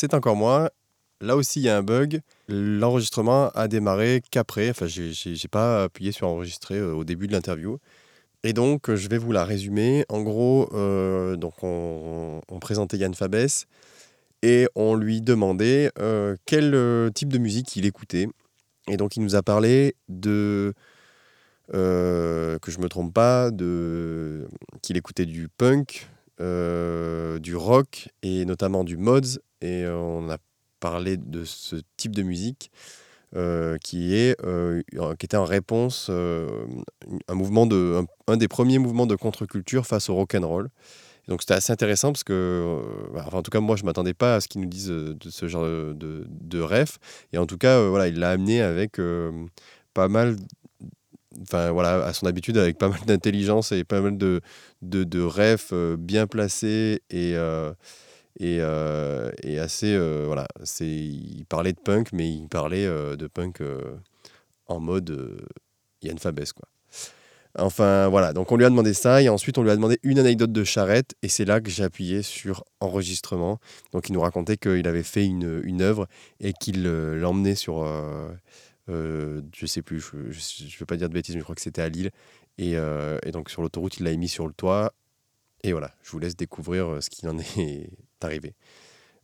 c'est encore moi. Là aussi, il y a un bug. L'enregistrement a démarré qu'après. Enfin, j'ai pas appuyé sur enregistrer euh, au début de l'interview. Et donc, je vais vous la résumer. En gros, euh, donc on, présentait Yann Fabès et on lui demandait euh, quel type de musique il écoutait. Et donc, il nous a parlé de. que je me trompe pas, de qu'il écoutait du punk, euh, du rock et notamment du mods. Et euh, on a parlé de ce type de musique euh, qui, est, qui était en réponse, un, mouvement de, un, un des premiers mouvements de contre-culture face au rock and roll. Donc c'était assez intéressant parce que, bah, enfin, en tout cas, moi, je m'attendais pas à ce qu'ils nous disent de ce genre de, de, ref. Et en tout cas, voilà, il l'a amené avec pas mal, enfin voilà, à son habitude, avec pas mal d'intelligence et pas mal de, de, de refs euh, bien placés et, euh, et, euh, et assez, voilà, c'est, il parlait de punk, mais il parlait de punk en mode Yann Fabès, quoi. Enfin voilà, donc on lui a demandé ça et ensuite on lui a demandé une anecdote de charrette et c'est là que j'ai appuyé sur enregistrement. Donc il nous racontait qu'il avait fait une, une œuvre et qu'il l'emmenait sur, euh, je sais plus, je ne veux pas dire de bêtises, mais je crois que c'était à Lille. Et, euh, et donc sur l'autoroute, il l'a mis sur le toit. Et voilà, je vous laisse découvrir euh, ce qu'il en est arrivé.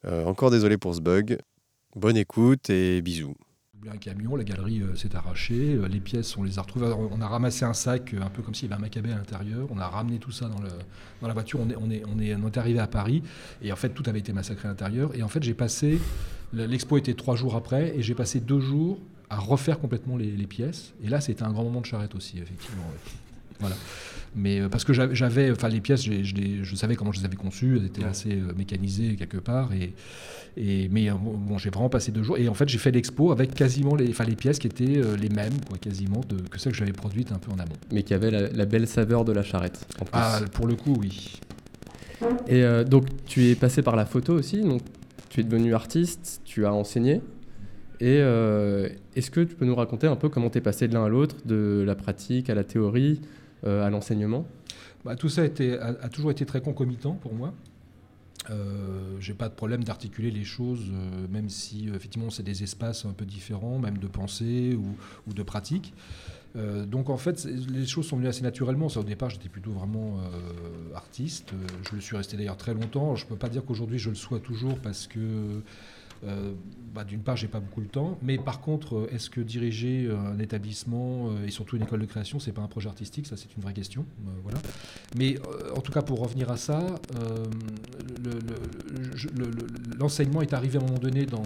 Euh, encore désolé pour ce bug. Bonne écoute et bisous. un camion, la galerie euh, s'est arrachée, euh, les pièces, on les a retrouvées. On a ramassé un sac, un peu comme s'il y avait un macabé à l'intérieur. On a ramené tout ça dans, le, dans la voiture. On est, on, est, on, est, on est arrivé à Paris et en fait, tout avait été massacré à l'intérieur. Et en fait, j'ai passé. L'expo était trois jours après et j'ai passé deux jours à refaire complètement les, les pièces. Et là, c'était un grand moment de charrette aussi, effectivement. Voilà. Mais euh, parce que j'avais- enfin les pièces, je, les- je savais comment je les avais conçues, elles étaient Ouais. assez euh, mécanisées quelque part. Et, et mais euh, bon, j'ai vraiment passé deux jours. Et en fait, j'ai fait l'expo avec quasiment les, les pièces qui étaient euh, les mêmes, quoi, quasiment de, que celles que j'avais produites un peu en amont. Mais qui avait la, la belle saveur de la charrette. En plus. Ah, pour le coup, oui. Et donc, tu es passé par la photo aussi. Donc, tu es devenu artiste, tu as enseigné. Et euh, est-ce que tu peux nous raconter un peu comment tu es passé de l'un à l'autre, de la pratique à la théorie, euh, à l'enseignement? Bah, tout ça a, toujours été très concomitant pour moi. Euh, j'ai pas de problème d'articuler les choses, euh, même si effectivement c'est des espaces un peu différents, même de pensée ou, de pratique. Donc en fait, les choses sont venues assez naturellement. Ça, au départ, j'étais plutôt vraiment artiste. Je le suis resté d'ailleurs très longtemps. Je peux pas dire qu'aujourd'hui je le sois toujours parce que euh, bah, d'une part, j'ai pas beaucoup le temps, mais par contre, euh, est-ce que diriger euh, un établissement et surtout une école de création, c'est pas un projet artistique? Ça, c'est une vraie question. Voilà. Mais en tout cas, pour revenir à ça, l'enseignement est arrivé à un moment donné dans,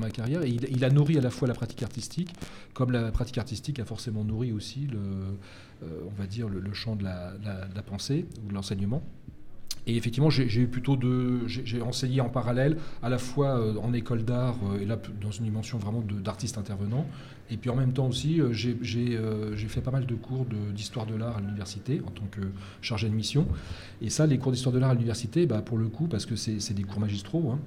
ma, carrière et il, a nourri à la fois la pratique artistique, comme la pratique artistique a forcément nourri aussi le, on va dire le, champ de de la pensée ou de l'enseignement. Et effectivement, j'ai plutôt de, j'ai enseigné en parallèle, à la fois euh, en école d'art euh, et là dans une dimension vraiment d'artiste intervenant, et puis en même temps aussi, euh, j'ai fait pas mal de cours d'histoire de l'art à l'université en tant que chargé de mission. Et ça, les cours d'histoire de l'art à l'université, bah, pour le coup, parce que c'est des cours magistraux, hein,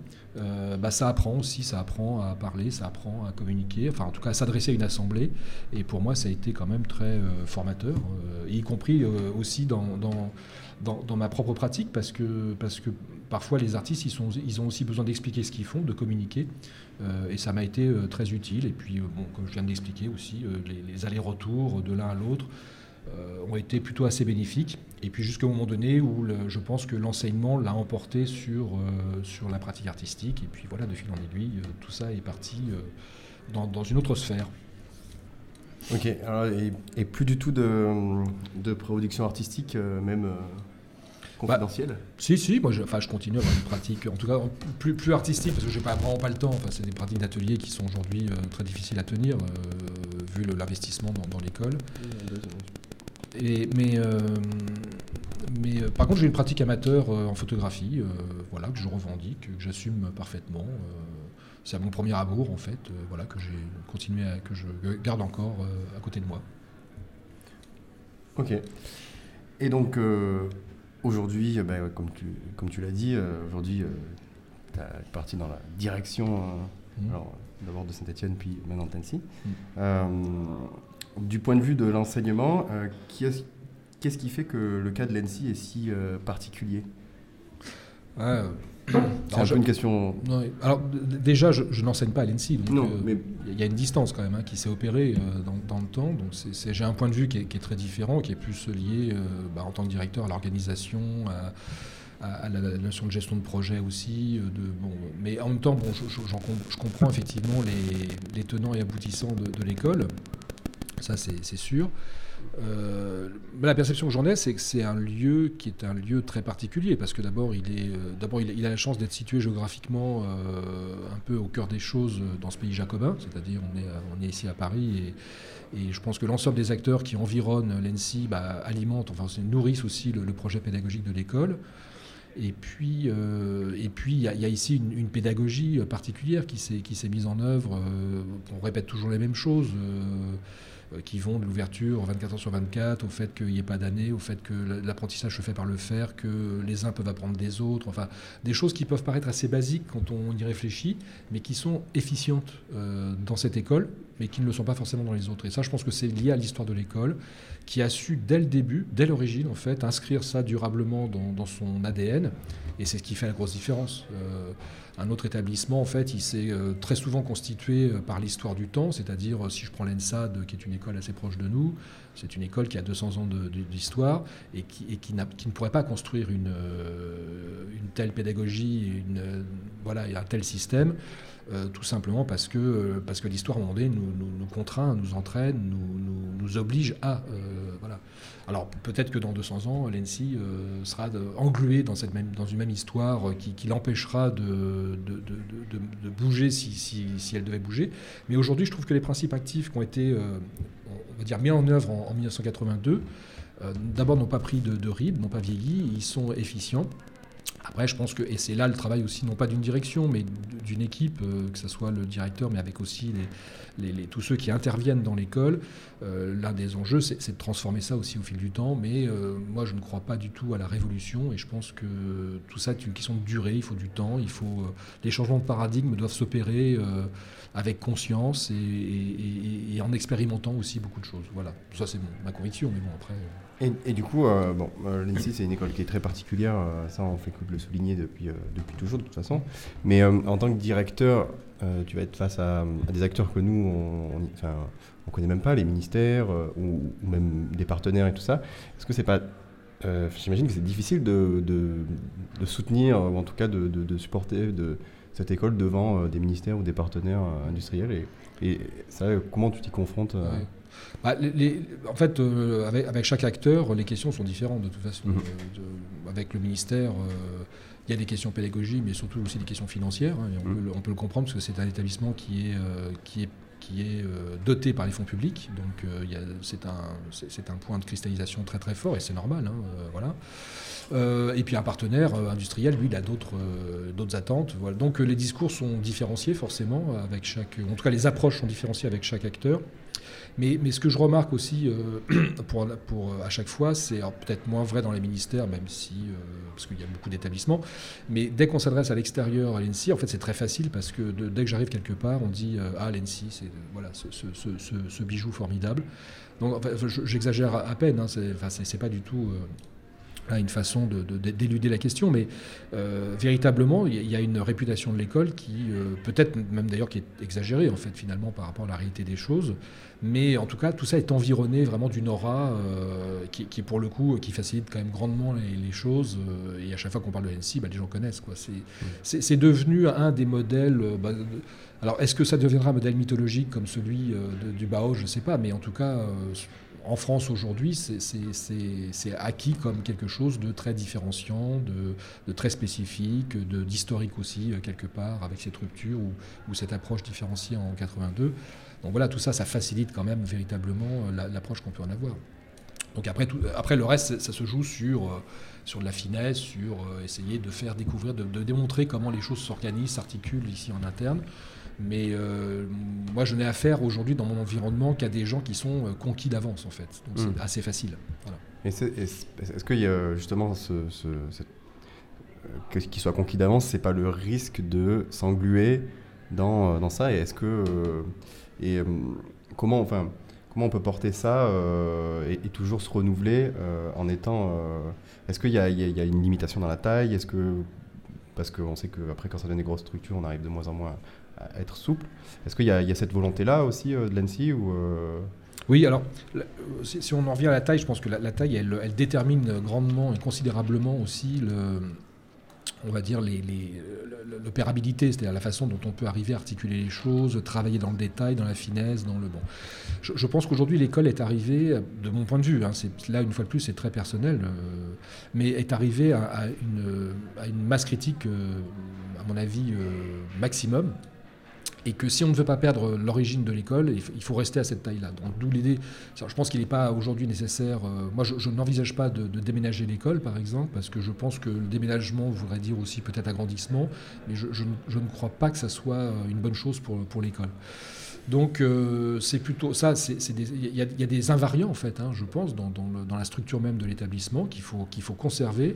bah, ça apprend aussi, ça apprend à parler, ça apprend à communiquer, enfin en tout cas à s'adresser à une assemblée. Et pour moi, ça a été quand même très formateur, y compris aussi dans, dans, dans, ma propre pratique, parce que, parce que parfois les artistes, ils, sont, ils ont aussi besoin d'expliquer ce qu'ils font, de communiquer. Euh, et ça m'a été euh, très utile. Et puis, euh, bon, comme je viens de l'expliquer aussi, les, allers-retours de l'un à l'autre ont été plutôt assez bénéfiques. Et puis jusqu'à un moment donné où je pense que l'enseignement l'a emporté sur, sur la pratique artistique. Et puis voilà, de fil en aiguille, tout ça est parti dans, dans une autre sphère. Ok, alors, et, plus du tout de, de production artistique, même confidentielle Si, si, moi je, je continue à avoir une pratique, en tout cas plus, plus artistique, parce que j'ai pas, vraiment pas le temps. Enfin, c'est des pratiques d'atelier qui sont aujourd'hui euh, très difficiles à tenir, euh, vu l'investissement dans, dans l'école. Et, mais euh, mais par contre, j'ai une pratique amateur en photographie, voilà, que je revendique, que j'assume parfaitement. c'est mon premier amour, en fait, voilà, que j'ai continué à, que je garde encore à côté de moi. Ok. Et donc, aujourd'hui, euh, bah, comme tu, comme tu l'as dit, euh, aujourd'hui, tu es parti dans la direction, euh, alors, d'abord de Saint-Etienne, puis maintenant de Tennessee. Euh, du point de vue de l'enseignement, euh, qu'est-ce qui fait que le cas de l'ENSI est si euh, particulier? Ouais, euh, C'est un peu une question. alors déjà, je, n'enseigne pas à l'ENSI, donc non, mais... il y a une distance quand même hein, qui s'est opérée dans, le temps. Donc j'ai un point de vue qui est, très différent, qui est plus lié bah, en tant que directeur à l'organisation, à, la, notion de gestion de projet aussi. Euh, de, bon, mais en même temps, bon, je, comprends effectivement les, tenants et aboutissants de, l'école. Ça, c'est sûr. Euh, la perception que j'en ai, c'est que c'est un lieu qui est un lieu très particulier parce que d'abord, il est, euh, il, a la chance d'être situé géographiquement un peu au cœur des choses dans ce pays jacobin, c'est-à-dire on est, on est ici à Paris et, je pense que l'ensemble des acteurs qui environnent l'ENSI bah, alimentent, enfin, nourrissent aussi le projet pédagogique de l'école. Et puis, euh, il y, a ici une, pédagogie particulière qui s'est mise en œuvre. Euh, on répète toujours les mêmes choses. Euh, qui vont de l'ouverture 24 heures sur 24, au fait qu'il n'y ait pas d'année, au fait que l'apprentissage se fait par le faire, que les uns peuvent apprendre des autres, enfin des choses qui peuvent paraître assez basiques quand on y réfléchit, mais qui sont efficientes euh, dans cette école, mais qui ne le sont pas forcément dans les autres. Et ça, je pense que c'est lié à l'histoire de l'école, qui a su dès le début, dès l'origine en fait, inscrire ça durablement dans, son ADN, et c'est ce qui fait la grosse différence. Euh, un autre établissement, en fait, il s'est euh, très souvent constitué euh, par l'histoire du temps, c'est-à-dire, si je prends l'ENSAD, qui est une école assez proche de nous, c'est une école qui a 200 ans d'histoire et qui, et ne pourrait pas construire une, telle pédagogie, voilà, un tel système euh, tout simplement parce que, euh, parce que l'histoire, à nous, contraint, nous entraîne, nous, oblige à. Euh, voilà. Alors peut-être que dans 200 ans, l'ENSI sera engluée dans, cette même, dans une même histoire qui, qui l'empêchera de, de, de, de, bouger si, si, si, elle devait bouger. Mais aujourd'hui, je trouve que les principes actifs qui ont été, on va dire, mis en œuvre en, en 1982, d'abord n'ont pas pris de, rides, n'ont pas vieilli, ils sont efficients. Après, je pense que, et c'est là le travail aussi, non pas d'une direction, mais d'une équipe, euh, que ce soit le directeur, mais avec aussi tous ceux qui interviennent dans l'école. Euh, l'un des enjeux, c'est de transformer ça aussi au fil du temps. Mais euh, moi, je ne crois pas du tout à la révolution, et je pense que tout ça est une question de durée, il faut du temps, il faut, les changements de paradigme doivent s'opérer avec conscience et, en expérimentant aussi beaucoup de choses. Voilà, ça c'est ma conviction, mais bon, après. Et, du coup, euh, bon, euh, l'INSI, c'est une école qui est très particulière, euh, ça on fait que de le souligner depuis, depuis toujours de toute façon. Mais en tant que directeur, tu vas être face à, des acteurs que nous, on ne connaît même pas, les ministères ou, même des partenaires et tout ça. Est-ce que c'est pas. J'imagine que c'est difficile de, de, soutenir, ou en tout cas de, de supporter de, cette école devant des ministères ou des partenaires industriels. Et, et ça, comment tu t'y confrontes bah, en fait, euh, avec, chaque acteur, les questions sont différentes de toute façon. Mhm. Euh, avec le ministère, euh, il y a des questions pédagogiques, mais surtout aussi des questions financières. Hein, mhm. on, peut, le comprendre parce que c'est un établissement qui est, qui est, qui est doté par les fonds publics. Donc c'est un, point de cristallisation très très fort et c'est normal. Hein, voilà. et puis un partenaire industriel, lui, il a d'autres d'autres attentes. Voilà. Donc les discours sont différenciés forcément avec chaque. En tout cas, les approches sont différenciées avec chaque acteur. Mais, ce que je remarque aussi euh, pour, pour, à chaque fois, c'est peut-être moins vrai dans les ministères, même si, euh, parce qu'il y a beaucoup d'établissements, mais dès qu'on s'adresse à l'extérieur, à l'ENSI, en fait c'est très facile parce que dès que j'arrive quelque part, on dit euh, Ah, l'ENSI, c'est voilà, ce, bijou formidable. Donc j'exagère à, peine, hein, c'est pas du tout une façon d'éluder de, la question, mais euh, véritablement, il y, a une réputation de l'école qui, euh, peut-être même d'ailleurs, qui est exagérée en fait finalement par rapport à la réalité des choses, mais en tout cas, tout ça est environné vraiment d'une aura euh, qui, qui, pour le coup, qui facilite quand même grandement les, choses. et à chaque fois qu'on parle de l'ENSI, bah, les gens connaissent. C'est devenu un des modèles. Bah, alors, est-ce que ça deviendra un modèle mythologique comme celui du Bao? Je ne sais pas, mais en tout cas en France aujourd'hui, c'est acquis comme quelque chose de très différenciant, de, très spécifique, d'historique aussi, euh, quelque part, avec cette rupture ou, cette approche différenciée en 82. Donc voilà, tout ça, ça facilite quand même véritablement euh, l'approche qu'on peut en avoir. Donc après, tout, après le reste, ça se joue sur, euh, sur de la finesse, sur essayer de faire découvrir, de démontrer comment les choses s'organisent, s'articulent ici en interne. Mais euh, moi, je n'ai affaire aujourd'hui dans mon environnement qu'à des gens qui sont euh, conquis d'avance, en fait. Donc c'est hmm. assez facile. Est-ce qu'il y a justement ce, ce, euh, qu'il soit conquis d'avance, c'est pas le risque de s'engluer dans, dans, ça? Et est-ce que et comment enfin comment on peut porter ça et, toujours se renouveler en étant Est-ce qu'il y, y, a une limitation dans la taille? Est-ce que parce qu'on sait qu'après, quand ça donne des grosses structures, on arrive de moins en moins à, être souple. Est-ce qu'il y, a cette volonté-là aussi de l'ANSI ou oui, alors, si, on en revient à la taille, je pense que la, taille, elle, détermine grandement et considérablement aussi le, on va dire, l'opérabilité, c'est-à-dire la façon dont on peut arriver à articuler les choses, travailler dans le détail, dans la finesse, dans le bon. Je, pense qu'aujourd'hui, l'école est arrivée, de mon point de vue, hein, là, une fois de plus, c'est très personnel, euh, mais est arrivée à, une, masse critique, euh, à mon avis, euh, maximum, et que si on ne veut pas perdre l'origine de l'école, il faut rester à cette taille-là. Donc d'où l'idée, je pense qu'il n'est pas aujourd'hui nécessaire, euh, moi je, n'envisage pas de, déménager l'école par exemple, parce que je pense que le déménagement voudrait dire aussi peut-être agrandissement, mais je, ne crois pas que ça soit euh, une bonne chose pour, pour l'école. Donc euh, c'est plutôt ça, il y, a des invariants en fait, hein, je pense, dans, dans, la structure même de l'établissement qu'il faut, qu'il faut conserver.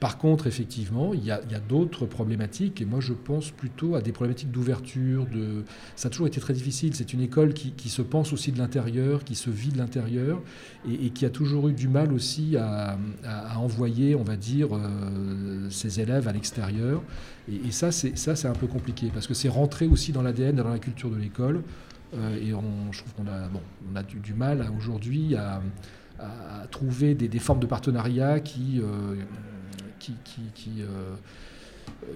Par contre, effectivement, il y a, d'autres problématiques, et moi je pense plutôt à des problématiques d'ouverture. De... Ça a toujours été très difficile. C'est une école qui, se pense aussi de l'intérieur, qui se vit de l'intérieur, et, qui a toujours eu du mal aussi à, envoyer, on va dire, euh, ses élèves à l'extérieur. Et, ça, c'est un peu compliqué, parce que c'est rentré aussi dans l'ADN, dans la culture de l'école. Euh, et je trouve qu'on a du, mal aujourd'hui à, trouver des, formes de partenariat qui... Euh, qui, qui, euh,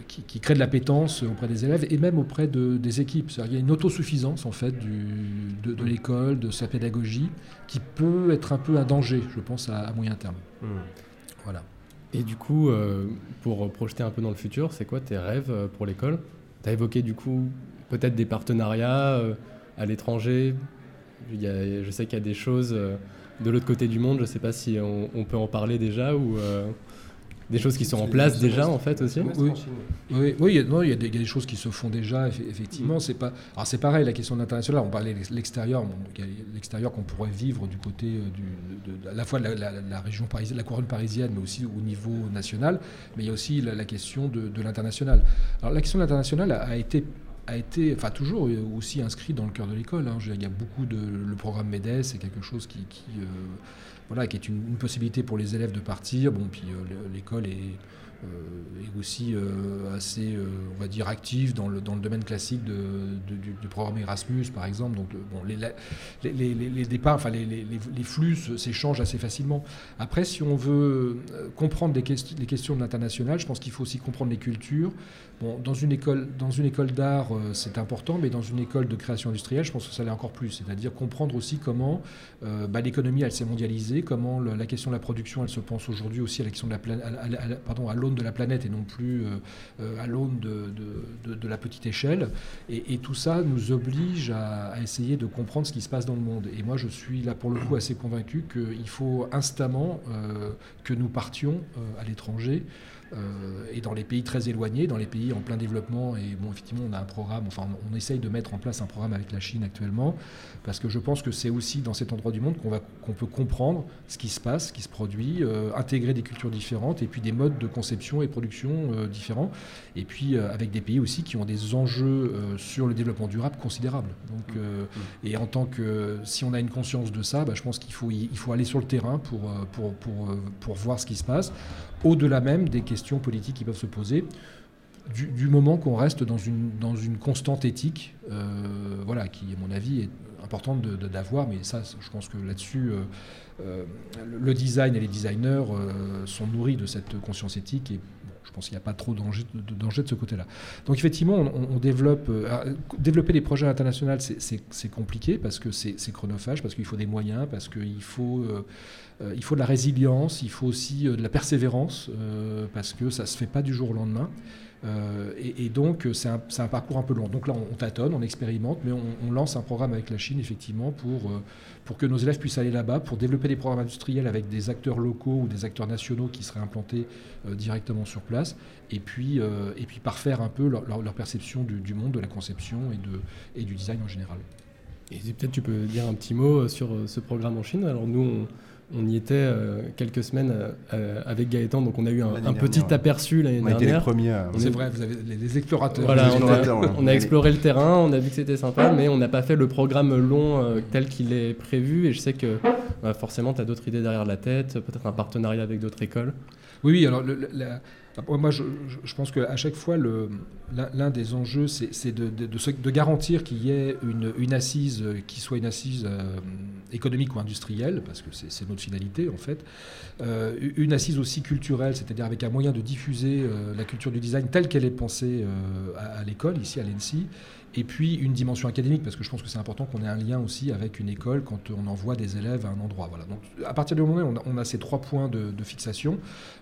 qui, qui, crée de l'appétence auprès des élèves et même auprès de, des équipes. Il y a une autosuffisance en fait du, de, l'école, de sa pédagogie, qui peut être un peu un danger, je pense, à, moyen terme. Hmm. Voilà. Et du coup, euh, pour projeter un peu dans le futur, c'est quoi tes rêves euh, pour l'école? Tu as évoqué du coup peut-être des partenariats à l'étranger. Je sais qu'il y a des choses de l'autre côté du monde, je ne sais pas si on, on, peut en parler déjà ou des choses qui sont en place déjà en fait aussi Oui, oui, oui il, y a des, choses qui se font déjà effectivement. Mm. C'est pas, alors c'est pareil la question de l'international. On parlait de l'extérieur, l'extérieur qu'on pourrait vivre du côté euh, du, de, à la fois de la, région parisienne, la couronne parisienne, mais aussi au niveau national. Mais il y a aussi la, question de, l'international. Alors la question de l'international a, été a été, enfin toujours aussi inscrit dans le cœur de l'école. Hein. Il y a beaucoup de le programme MEDES, c'est quelque chose qui, euh, voilà, qui est une, possibilité pour les élèves de partir. Bon, puis euh, l'école est, euh, aussi assez, on va dire, active dans le, dans le domaine classique du, programme Erasmus, par exemple. Donc, bon, les, les, départs, enfin, les, flux s'échangent assez facilement. Après, si on veut comprendre les, les questions de l'international, je pense qu'il faut aussi comprendre les cultures. Dans une école, dans une école d'art, c'est important, mais dans une école de création industrielle, je pense que ça l'est encore plus. C'est-à-dire comprendre aussi comment bah, l'économie, elle s'est mondialisée, comment la question de la production, elle se pense aujourd'hui aussi à la question de la à l'aune de la planète et non plus euh, euh, à l'aune de, la petite échelle. Et, tout ça nous oblige à, essayer de comprendre ce qui se passe dans le monde. Et moi, je suis là pour le coup assez convaincu qu'il faut instamment euh, que nous partions à l'étranger. Et dans les pays très éloignés, dans les pays en plein développement, et bon, effectivement, on a un programme, enfin, on essaye de mettre en place un programme avec la Chine actuellement, parce que je pense que c'est aussi dans cet endroit du monde qu'on qu'on peut comprendre ce qui se passe, ce qui se produit, euh, intégrer des cultures différentes et puis des modes de conception et production euh, différents. Et puis euh, avec des pays aussi qui ont des enjeux sur le développement durable considérables. Donc, mmh. et en tant que, si on a une conscience de ça, bah, je pense qu'il faut, il faut aller sur le terrain pour, pour, pour, pour voir ce qui se passe, au-delà même des questions politiques qui peuvent se poser. Du, moment qu'on reste dans une, dans une constante éthique, voilà, qui, à mon avis, est importante d'avoir, mais ça, je pense que là-dessus, euh, le design et les designers euh, sont nourris de cette conscience éthique et je pense qu'il n'y a pas trop de danger de, ce côté-là. Donc effectivement, on, développe, euh, développer des projets internationaux, c'est compliqué parce que c'est chronophage, parce qu'il faut des moyens, parce qu'il faut, il faut de la résilience, il faut aussi de la persévérance, parce que ça ne se fait pas du jour au lendemain. Euh, et, donc, c'est un, parcours un peu long. Donc là, on, tâtonne, on expérimente, mais on, lance un programme avec la Chine, effectivement, pour, euh, pour que nos élèves puissent aller là-bas, pour développer des programmes industriels avec des acteurs locaux ou des acteurs nationaux qui seraient implantés euh, directement sur place, et puis, et puis parfaire un peu leur, perception du, monde, de la conception et, de, et du design en général. Et peut-être tu peux dire un petit mot sur ce programme en Chine. Alors nous, on on y était euh, quelques semaines euh, avec Gaëtan, donc on a eu un, petit aperçu l'année dernière. On a été les premiers. C'est vrai, vous avez les explorateurs. on, a, exploré le terrain, on a vu que c'était sympa, mais on n'a pas fait le programme long euh, tel qu'il est prévu. Et je sais que bah, forcément, tu as d'autres idées derrière la tête, peut-être un partenariat avec d'autres écoles. Oui, oui, alors Moi, je, pense qu'à chaque fois, l'un des enjeux, c'est de, garantir qu'il y ait une, assise qui soit une assise euh, économique ou industrielle, parce que c'est notre finalité en fait, euh, une assise aussi culturelle, c'est-à-dire avec un moyen de diffuser euh, la culture du design telle qu'elle est pensée à, à l'école, ici à l'ENSI, et puis une dimension académique, parce que je pense que c'est important qu'on ait un lien aussi avec une école quand on envoie des élèves à un endroit. Voilà. Donc à partir du moment où on a, ces trois points de, fixation,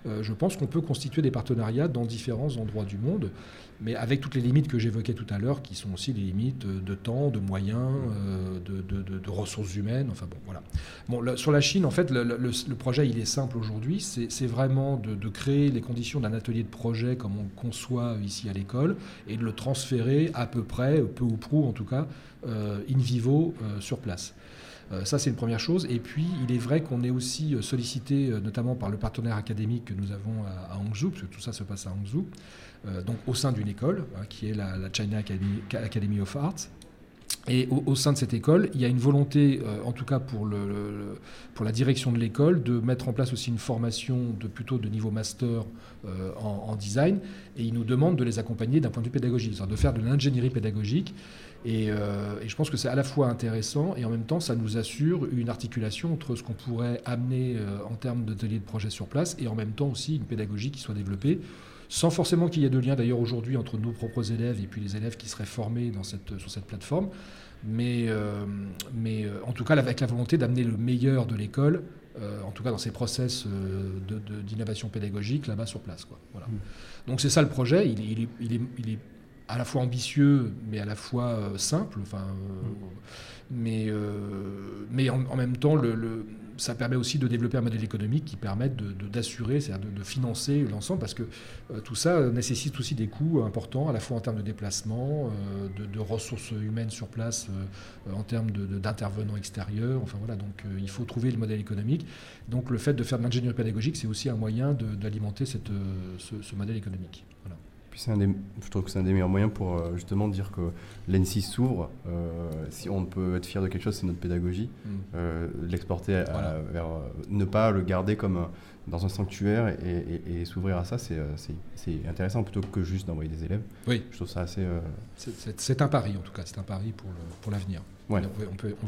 euh, je pense qu'on peut constituer des partenariats dans différents endroits du monde mais avec toutes les limites que j'évoquais tout à l'heure, qui sont aussi les limites de temps, de moyens, euh, de, ressources humaines. Enfin bon, voilà. Bon, sur la Chine, en fait, le, projet, il est simple aujourd'hui. C'est vraiment de, créer les conditions d'un atelier de projet comme on conçoit ici à l'école et de le transférer à peu près, peu ou prou en tout cas, euh, in vivo euh, sur place. Ça, c'est une première chose. Et puis, il est vrai qu'on est aussi sollicité, notamment par le partenaire académique que nous avons à, Hangzhou, parce que tout ça se passe à Hangzhou, euh, donc au sein d'une école, hein, qui est la, China Academy, of Arts. Et au, sein de cette école, il y a une volonté, euh, en tout cas pour, la direction de l'école, de mettre en place aussi une formation de plutôt de niveau master euh, en, design. Et ils nous demandent de les accompagner d'un point de vue pédagogique, de faire de l'ingénierie pédagogique. Et, et, je pense que c'est à la fois intéressant et en même temps, ça nous assure une articulation entre ce qu'on pourrait amener en termes d'ateliers de projet sur place et en même temps aussi une pédagogie qui soit développée sans forcément qu'il y ait de lien d'ailleurs aujourd'hui entre nos propres élèves et puis les élèves qui seraient formés dans cette, sur cette plateforme. Mais, euh, mais euh, en tout cas, avec la volonté d'amener le meilleur de l'école, euh, en tout cas dans ces process d'innovation pédagogique là-bas sur place. Quoi. Voilà. Mmh. Donc c'est ça le projet. Il, il, il, est, il, est, à la fois ambitieux, mais à la fois simple. Enfin, mmh. mais, mais en, même temps, le, ça permet aussi de développer un modèle économique qui permette d'assurer, de, c'est-à-dire de, financer l'ensemble, parce que euh, tout ça nécessite aussi des coûts importants, à la fois en termes de déplacement, euh, de, ressources humaines sur place, euh, en termes d'intervenants extérieurs. Enfin voilà, donc il faut trouver le modèle économique. Donc le fait de faire de l'ingénierie pédagogique, c'est aussi un moyen d'alimenter ce modèle économique. Voilà je trouve que c'est un des meilleurs moyens pour euh, justement dire que l'ENSI s'ouvre. Euh, si on peut être fier de quelque chose, c'est notre pédagogie. Mm. Euh, l'exporter vers. ne pas le garder comme dans un sanctuaire et, s'ouvrir à ça, c'est intéressant plutôt que juste d'envoyer des élèves. Oui. Je trouve ça assez. C'est un pari en tout cas, c'est un pari pour l'avenir. Pour ouais.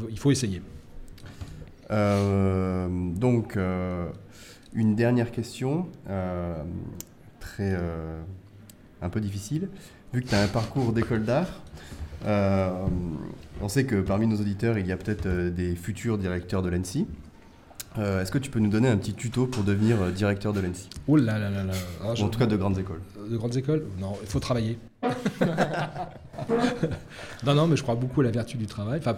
il faut essayer. donc, une dernière question, très un peu difficile, vu que tu as un parcours d'école d'art. Euh, on sait que parmi nos auditeurs, il y a peut-être euh, des futurs directeurs de l'ENSI. Euh, est-ce que tu peux nous donner un petit tuto pour devenir directeur de l'ENSI Oh là là là là ah, En tout cas de grandes écoles. De grandes écoles? Non, il faut travailler. non, non, mais je crois beaucoup à la vertu du travail. Enfin,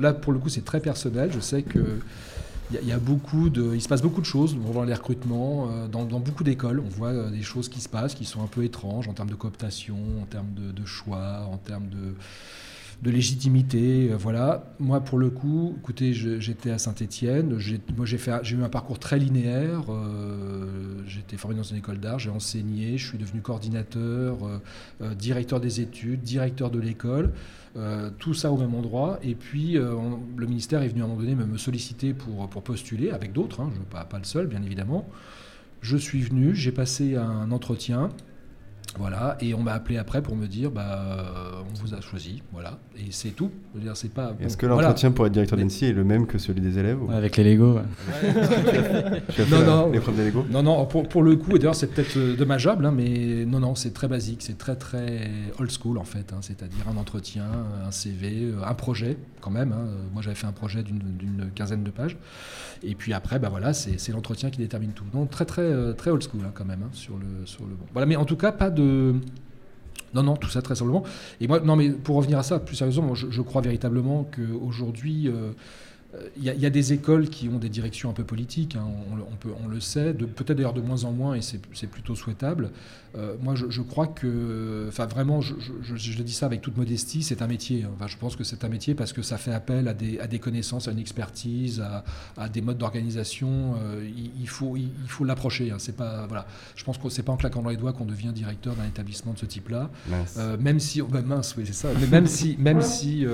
là, pour le coup, c'est très personnel. Je sais que il y, a beaucoup de, il se passe beaucoup de choses dans les recrutements, euh, dans, beaucoup d'écoles. On voit euh, des choses qui se passent, qui sont un peu étranges en termes de cooptation, en termes de, choix, en termes de, de légitimité. Euh, voilà. Moi, pour le coup, écoutez, j'étais à Saint-Étienne. J'ai eu un parcours très linéaire. j'étais formé dans une école d'art, j'ai enseigné, je suis devenu coordinateur, directeur des études, directeur de l'école. Euh, tout ça au même endroit. Et puis, euh, le ministère est venu à un moment donné me, solliciter pour, postuler, avec d'autres, hein, pas le seul, bien évidemment. Je suis venu, j'ai passé un entretien. Voilà, et on m'a appelé après pour me dire, bah, on vous a choisi, voilà, et c'est tout. c'est pas. Est-ce que l'entretien pour être directeur d'ENSI est le même que celui des élèves Avec les Lego. non, non, l'épreuve des Lego. Non, non, pour, pour le coup, et d'ailleurs c'est peut-être euh, dommageable, hein, mais non, non, c'est très basique, c'est très très old school en fait, hein, c'est-à-dire un entretien, un CV, euh, un projet quand même. Hein. Moi, j'avais fait un projet d'une quinzaine de pages, et puis après, bah voilà, c'est l'entretien qui détermine tout. Donc très très euh, très old school quand même sur le sur le. Bon. Voilà, mais en tout cas, pas de non, non, tout ça très simplement. Et moi, non, mais pour revenir à ça, plus sérieusement, je, crois véritablement qu'aujourd'hui, euh, il y, a des écoles qui ont des directions un peu politiques, hein, on, peut, on, le sait, peut-être d'ailleurs de moins en moins, et c'est plutôt souhaitable. Euh, moi, je, crois que, enfin vraiment, je, le dis ça avec toute modestie, c'est un métier. Enfin, je pense que c'est un métier parce que ça fait appel à des, à des connaissances, à une expertise, à, des modes d'organisation. Euh, il, faut, il, faut l'approcher. Hein. C'est pas, voilà. Je pense que c'est pas en claquant dans les doigts qu'on devient directeur d'un établissement de ce type-là. Euh, même si, oh, ben mince, oui, c'est ça. Mais même si, même si,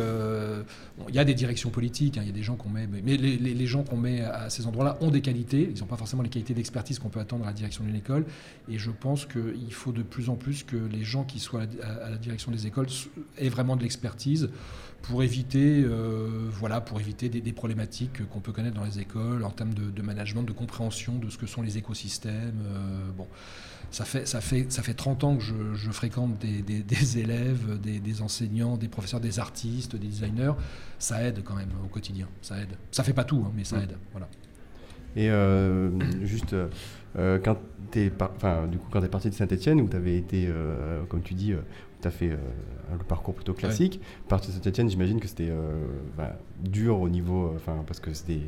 il y a des directions politiques, hein. il y a des gens qui mais, les, les- gens qu'on met à ces endroits-là ont des qualités. Ils n'ont pas forcément les qualités d'expertise qu'on peut attendre à la direction d'une école. Et je pense qu'il faut de plus en plus que les gens qui soient à la, direction des écoles aient vraiment de l'expertise pour éviter, euh, voilà, pour éviter des, des problématiques qu'on peut connaître dans les écoles en termes de, de management, de compréhension de ce que sont les écosystèmes. euh, bon, ça fait, ça, fait, ça fait 30 ans que je, je fréquente des, des- des élèves, des, enseignants, des professeurs, des artistes, des designers. Ça aide quand même au quotidien. Ça aide. Ça fait pas tout, hein, mais ça Mm. aide. Voilà. Et euh, juste, quand tu es, enfin, du coup, quand es parti de Saint-Etienne, où tu avais été, euh, comme tu dis, tu as fait euh, le parcours plutôt classique, partir de Saint-Etienne, j'imagine que c'était euh, ben, dur au niveau, enfin, parce que c'était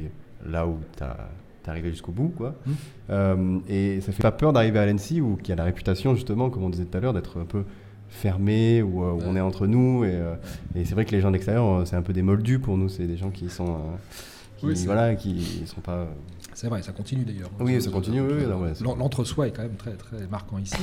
là où tu es arrivé jusqu'au bout, quoi. Mm. Euh, et ça fait pas peur d'arriver à l'ENSI, où qui a la réputation, justement, comme on disait tout à l'heure, d'être un peu fermé, où, euh, on Ouais. est entre nous. Et, euh, et c'est vrai que les gens d'extérieur, euh, c'est un peu des moldus pour nous, c'est des gens qui sont... euh, qui, Oui, c'est- voilà, qui sont pas... C'est vrai, ça continue d'ailleurs. Oui, ça continue, oui, L'entre-soi est quand même très, très marquant ici.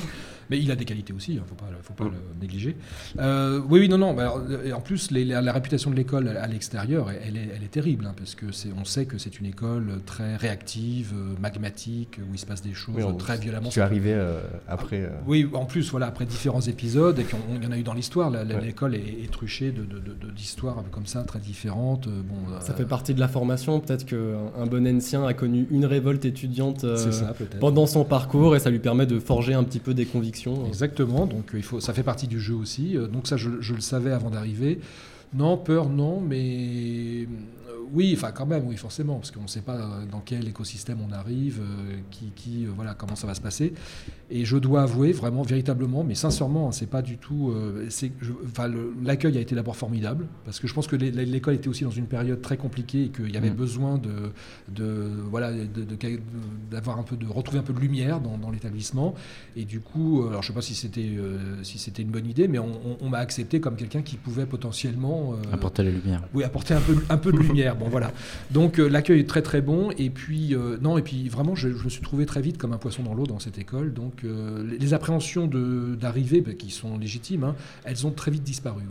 Mais il a des qualités aussi, il ne faut pas, faut pas Mm. le négliger. Euh, oui, oui, non, non. bah, alors, et en plus, les- la, la réputation de l'école à l'extérieur, elle est, elle est terrible, hein, parce que c'est, on sait que c'est une école très réactive, euh, magmatique, où il se passe des choses Oui, on- très violemment. Je suis arrivé euh, après. euh, Oui, en plus, voilà, après différents épisodes, et puis on- y en a eu dans l'histoire, la- la- Ouais. l'école est, est truchée de, de- de- de- d'histoires comme ça, très différentes. euh, Bon, Ça euh, fait partie de la formation. Peut-être qu'un un bon ancien a connu une révolte étudiante euh, ça, pendant son parcours et ça lui permet de forger un petit peu des convictions. Exactement, donc euh, il faut, ça fait partie du jeu aussi. Euh, Donc ça, je, le savais avant d'arriver. Non, peur, non, mais euh, oui, enfin quand même, oui, forcément, parce qu'on ne sait pas euh, dans quel écosystème on arrive, euh, qui, qui, euh, voilà, comment ça va se passer. Et je dois avouer, vraiment, véritablement, mais sincèrement, hein, c'est pas du tout. euh, l'accueil a été d'abord formidable, parce que je pense que l'é- l'école était aussi dans une période très compliquée et qu'il y avait Mm. besoin de, de voilà, d'avoir un peu de retrouver un peu de lumière dans, dans l'établissement. Et du coup, alors je sais pas si c'était si c'était une bonne idée, mais on, on- on m'a accepté comme quelqu'un qui pouvait potentiellement Apporter la lumière. oui, apporter un peu, un peu de lumière. Bon, voilà. Donc euh, l'accueil est très très bon. Et puis, euh, non, et puis vraiment, je, me suis trouvé très vite comme un poisson dans l'eau dans cette école. Donc euh, les, appréhensions de- d'arrivée, bah, qui sont légitimes, hein, elles ont très vite disparu.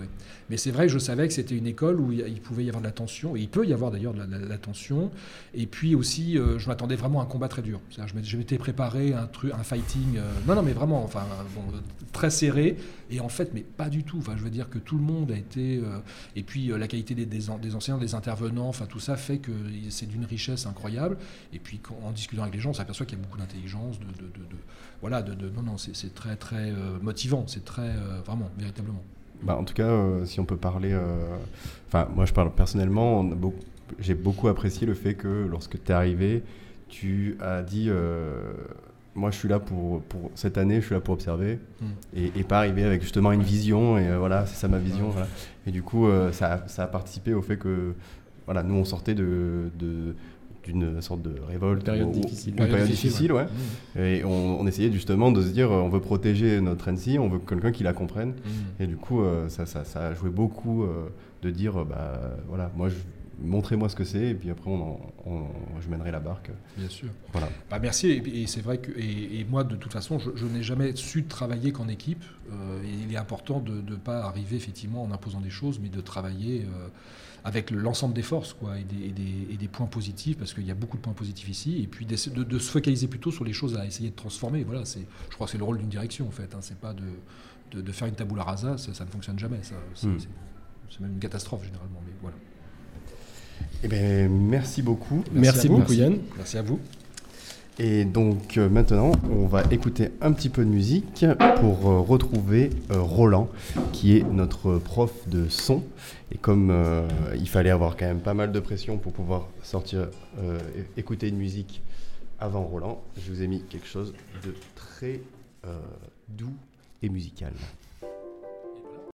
Mais c'est vrai que je savais que c'était une école où il, pouvait y avoir de la tension, et il peut y avoir d'ailleurs de la, la- tension. Et puis aussi, je m'attendais vraiment à un combat très dur. Je m'étais- préparé un, fighting, non, non, mais vraiment, enfin, bon, très serré. Et en fait, mais pas du tout. Enfin, je veux dire que tout le monde a été. et puis la qualité des, des enseignants, des intervenants, enfin tout ça fait que c'est d'une richesse incroyable. Et puis en discutant avec les gens, on s'aperçoit qu'il y a beaucoup d'intelligence, de, de- de- de- voilà, de, non, non, c'est très, très euh, motivant. C'est très, euh, vraiment, véritablement. bah, en tout cas, euh, si on peut parler. Enfin, moi, je parle personnellement. J'ai beaucoup apprécié le fait que lorsque tu es arrivé, tu as dit. moi, je suis là pour, pour cette année, je suis là pour observer Mm. et, et pas arriver avec justement une vision. Et euh, voilà, c'est ça ma vision. voilà. Et du coup, euh, ça, a- ça a participé au fait que, voilà, nous, on sortait de, de- d'une sorte de révolte, Période ou- difficile. ou période difficile, ouais. Et on, on essayait justement de se dire, euh, on veut protéger notre NC, on veut quelqu'un qui la comprenne. Mmh. Et du coup, euh, ça, ça, ça a joué beaucoup euh, de dire, bah voilà, moi, je- montrez-moi ce que c'est, et puis après, on, en- on- je mènerai la barque. Bien sûr. Voilà. Bah, merci. Et, et c'est vrai que et, et moi, de toute façon, je, je n'ai jamais su travailler qu'en équipe. Euh, et il est important de ne pas arriver effectivement en imposant des choses, mais de travailler euh, avec le- l'ensemble des forces quoi, et, des, et des- et des points positifs, parce qu'il y a beaucoup de points positifs ici. Et puis de, de se focaliser plutôt sur les choses à essayer de transformer. Voilà, c'est, je crois que c'est le rôle d'une direction en fait. Hein, c'est pas de, de, de faire une tabula rasa, ça, ça ne fonctionne jamais. Ça, c'est, Mm. c'est- c'est même une catastrophe généralement. Mais voilà. Eh ben, merci beaucoup. Merci beaucoup, Yann. Merci à vous. Et donc euh, maintenant, on va écouter un petit peu de musique pour euh, retrouver euh, Roland, qui est notre prof de son. Et comme euh, il fallait avoir quand même pas mal de pression pour pouvoir sortir, euh, écouter une musique avant Roland, je vous ai mis quelque chose de très euh, doux et musical.